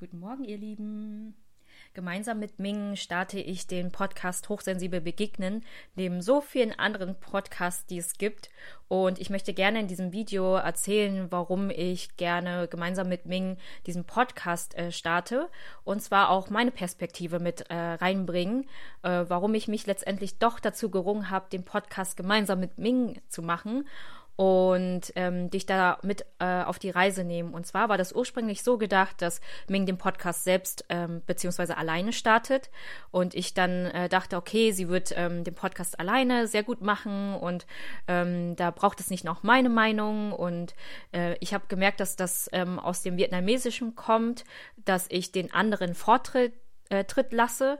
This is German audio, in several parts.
Guten Morgen, ihr Lieben. Gemeinsam mit Ming starte ich den Podcast Hochsensibel begegnen, neben so vielen anderen Podcasts, die es gibt. Und ich möchte gerne in diesem Video erzählen, warum ich gerne gemeinsam mit Ming diesen Podcast äh, starte. Und zwar auch meine Perspektive mit äh, reinbringen, äh, warum ich mich letztendlich doch dazu gerungen habe, den Podcast gemeinsam mit Ming zu machen und ähm, dich da mit äh, auf die Reise nehmen. Und zwar war das ursprünglich so gedacht, dass Ming den Podcast selbst ähm, beziehungsweise alleine startet und ich dann äh, dachte, okay, sie wird ähm, den Podcast alleine sehr gut machen und ähm, da braucht es nicht noch meine Meinung und äh, ich habe gemerkt, dass das ähm, aus dem Vietnamesischen kommt, dass ich den anderen Vortritt äh, Tritt lasse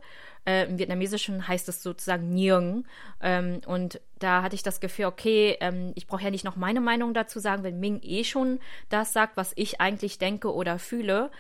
äh, Im Vietnamesischen heißt es sozusagen Nyung. Ähm, und da hatte ich das Gefühl, okay, ähm, ich brauche ja nicht noch meine Meinung dazu sagen, wenn Ming eh schon das sagt, was ich eigentlich denke oder fühle.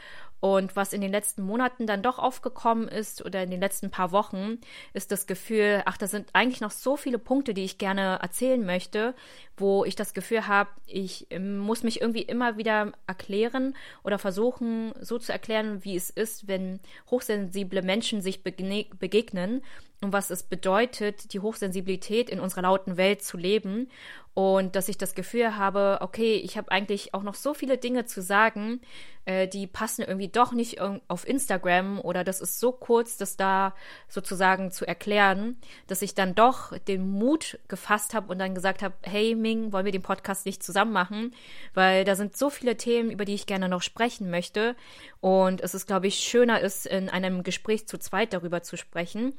Und was in den letzten Monaten dann doch aufgekommen ist oder in den letzten paar Wochen, ist das Gefühl, ach, da sind eigentlich noch so viele Punkte, die ich gerne erzählen möchte, wo ich das Gefühl habe, ich ähm, muss mich irgendwie immer wieder erklären oder versuchen, so zu erklären, wie es ist, wenn hochsensible Menschen sich begegnen und was es bedeutet, die Hochsensibilität in unserer lauten Welt zu leben und dass ich das Gefühl habe, okay, ich habe eigentlich auch noch so viele Dinge zu sagen, äh, die passen irgendwie doch nicht auf Instagram oder das ist so kurz, das da sozusagen zu erklären, dass ich dann doch den Mut gefasst habe und dann gesagt habe, hey Ming, wollen wir den Podcast nicht zusammen machen, weil da sind so viele Themen, über die ich gerne noch sprechen möchte und es ist, glaube ich, schöner ist, in einem Gespräch zu zweit darüber zu sprechen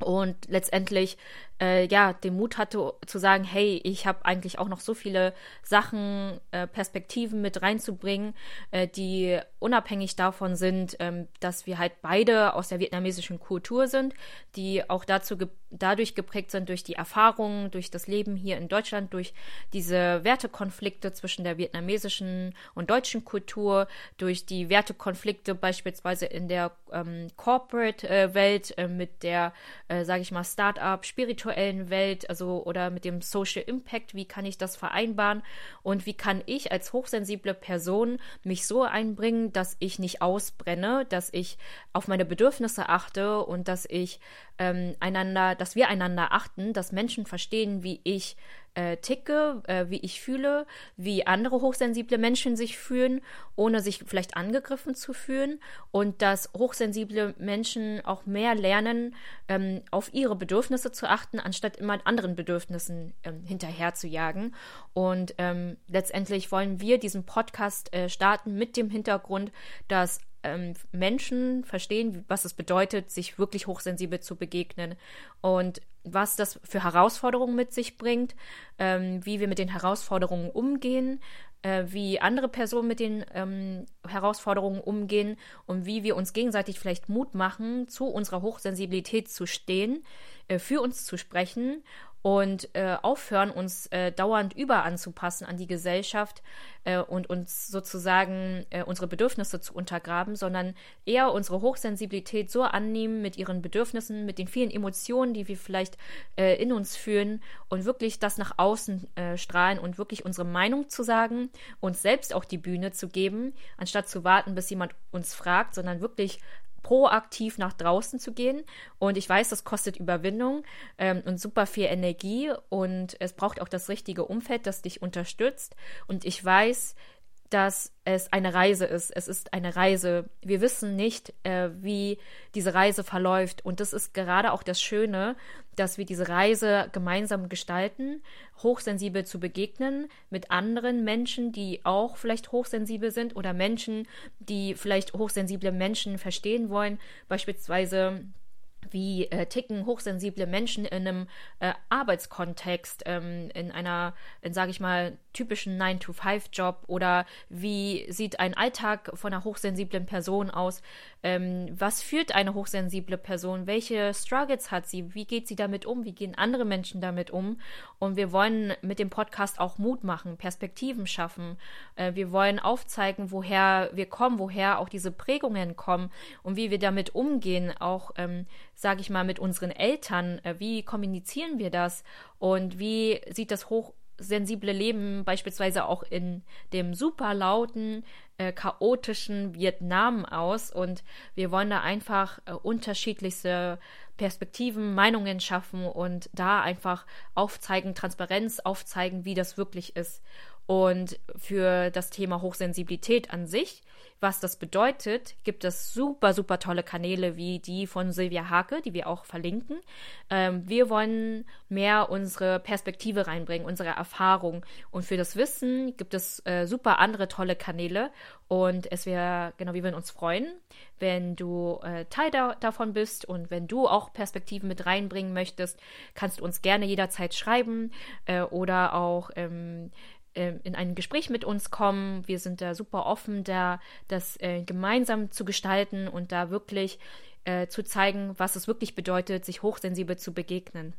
und letztendlich äh, ja den Mut hatte zu sagen, hey, ich habe eigentlich auch noch so viele Sachen, äh, Perspektiven mit reinzubringen, äh, die unabhängig davon sind, ähm, dass wir halt beide aus der vietnamesischen Kultur sind, die auch dazu ge dadurch geprägt sind durch die Erfahrungen, durch das Leben hier in Deutschland, durch diese Wertekonflikte zwischen der vietnamesischen und deutschen Kultur, durch die Wertekonflikte beispielsweise in der ähm, Corporate-Welt äh, mit der, äh, sage ich mal, Start-up, spirituellen Welt, also oder mit dem Social Impact, wie kann ich das vereinbaren? Und wie kann ich als hochsensible Person mich so einbringen, dass ich nicht ausbrenne, dass ich auf meine Bedürfnisse achte und dass ich ähm, einander, dass wir einander achten, dass Menschen verstehen, wie ich äh, ticke, äh, wie ich fühle, wie andere hochsensible Menschen sich fühlen, ohne sich vielleicht angegriffen zu fühlen und dass hochsensible Menschen auch mehr lernen, ähm, auf ihre Bedürfnisse zu achten, anstatt immer anderen Bedürfnissen ähm, hinterher zu jagen. Und ähm, letztendlich wollen wir diesen Podcast äh, starten mit dem Hintergrund, dass ähm, Menschen verstehen, was es bedeutet, sich wirklich hochsensibel zu begegnen und was das für Herausforderungen mit sich bringt, ähm, wie wir mit den Herausforderungen umgehen, äh, wie andere Personen mit den ähm, Herausforderungen umgehen und wie wir uns gegenseitig vielleicht Mut machen, zu unserer Hochsensibilität zu stehen, äh, für uns zu sprechen und äh, aufhören, uns äh, dauernd überanzupassen an die Gesellschaft äh, und uns sozusagen äh, unsere Bedürfnisse zu untergraben, sondern eher unsere Hochsensibilität so annehmen mit ihren Bedürfnissen, mit den vielen Emotionen, die wir vielleicht äh, in uns fühlen und wirklich das nach außen äh, strahlen und wirklich unsere Meinung zu sagen, uns selbst auch die Bühne zu geben, anstatt zu warten, bis jemand uns fragt, sondern wirklich proaktiv nach draußen zu gehen. Und ich weiß, das kostet Überwindung ähm, und super viel Energie und es braucht auch das richtige Umfeld, das dich unterstützt. Und ich weiß, dass es eine Reise ist. Es ist eine Reise. Wir wissen nicht, äh, wie diese Reise verläuft. Und das ist gerade auch das Schöne, dass wir diese Reise gemeinsam gestalten, hochsensibel zu begegnen mit anderen Menschen, die auch vielleicht hochsensibel sind oder Menschen, die vielleicht hochsensible Menschen verstehen wollen. Beispielsweise wie äh, ticken hochsensible Menschen in einem äh, Arbeitskontext, ähm, in einer, sage ich mal, typischen 9-to-5-Job oder wie sieht ein Alltag von einer hochsensiblen Person aus? Ähm, was führt eine hochsensible Person? Welche Struggles hat sie? Wie geht sie damit um? Wie gehen andere Menschen damit um? Und wir wollen mit dem Podcast auch Mut machen, Perspektiven schaffen. Äh, wir wollen aufzeigen, woher wir kommen, woher auch diese Prägungen kommen und wie wir damit umgehen, auch, ähm, sage ich mal, mit unseren Eltern. Äh, wie kommunizieren wir das? Und wie sieht das hoch hochsensible leben beispielsweise auch in dem super lauten, äh, chaotischen Vietnam aus und wir wollen da einfach äh, unterschiedlichste Perspektiven, Meinungen schaffen und da einfach aufzeigen, Transparenz aufzeigen, wie das wirklich ist. Und für das Thema Hochsensibilität an sich, was das bedeutet, gibt es super, super tolle Kanäle wie die von Silvia Hake, die wir auch verlinken. Ähm, wir wollen mehr unsere Perspektive reinbringen, unsere Erfahrung. Und für das Wissen gibt es äh, super andere tolle Kanäle. Und es wäre, genau, wir würden uns freuen, wenn du äh, Teil da, davon bist und wenn du auch Perspektiven mit reinbringen möchtest, kannst du uns gerne jederzeit schreiben äh, oder auch ähm, ähm, in ein Gespräch mit uns kommen. Wir sind da super offen, da das äh, gemeinsam zu gestalten und da wirklich äh, zu zeigen, was es wirklich bedeutet, sich hochsensibel zu begegnen.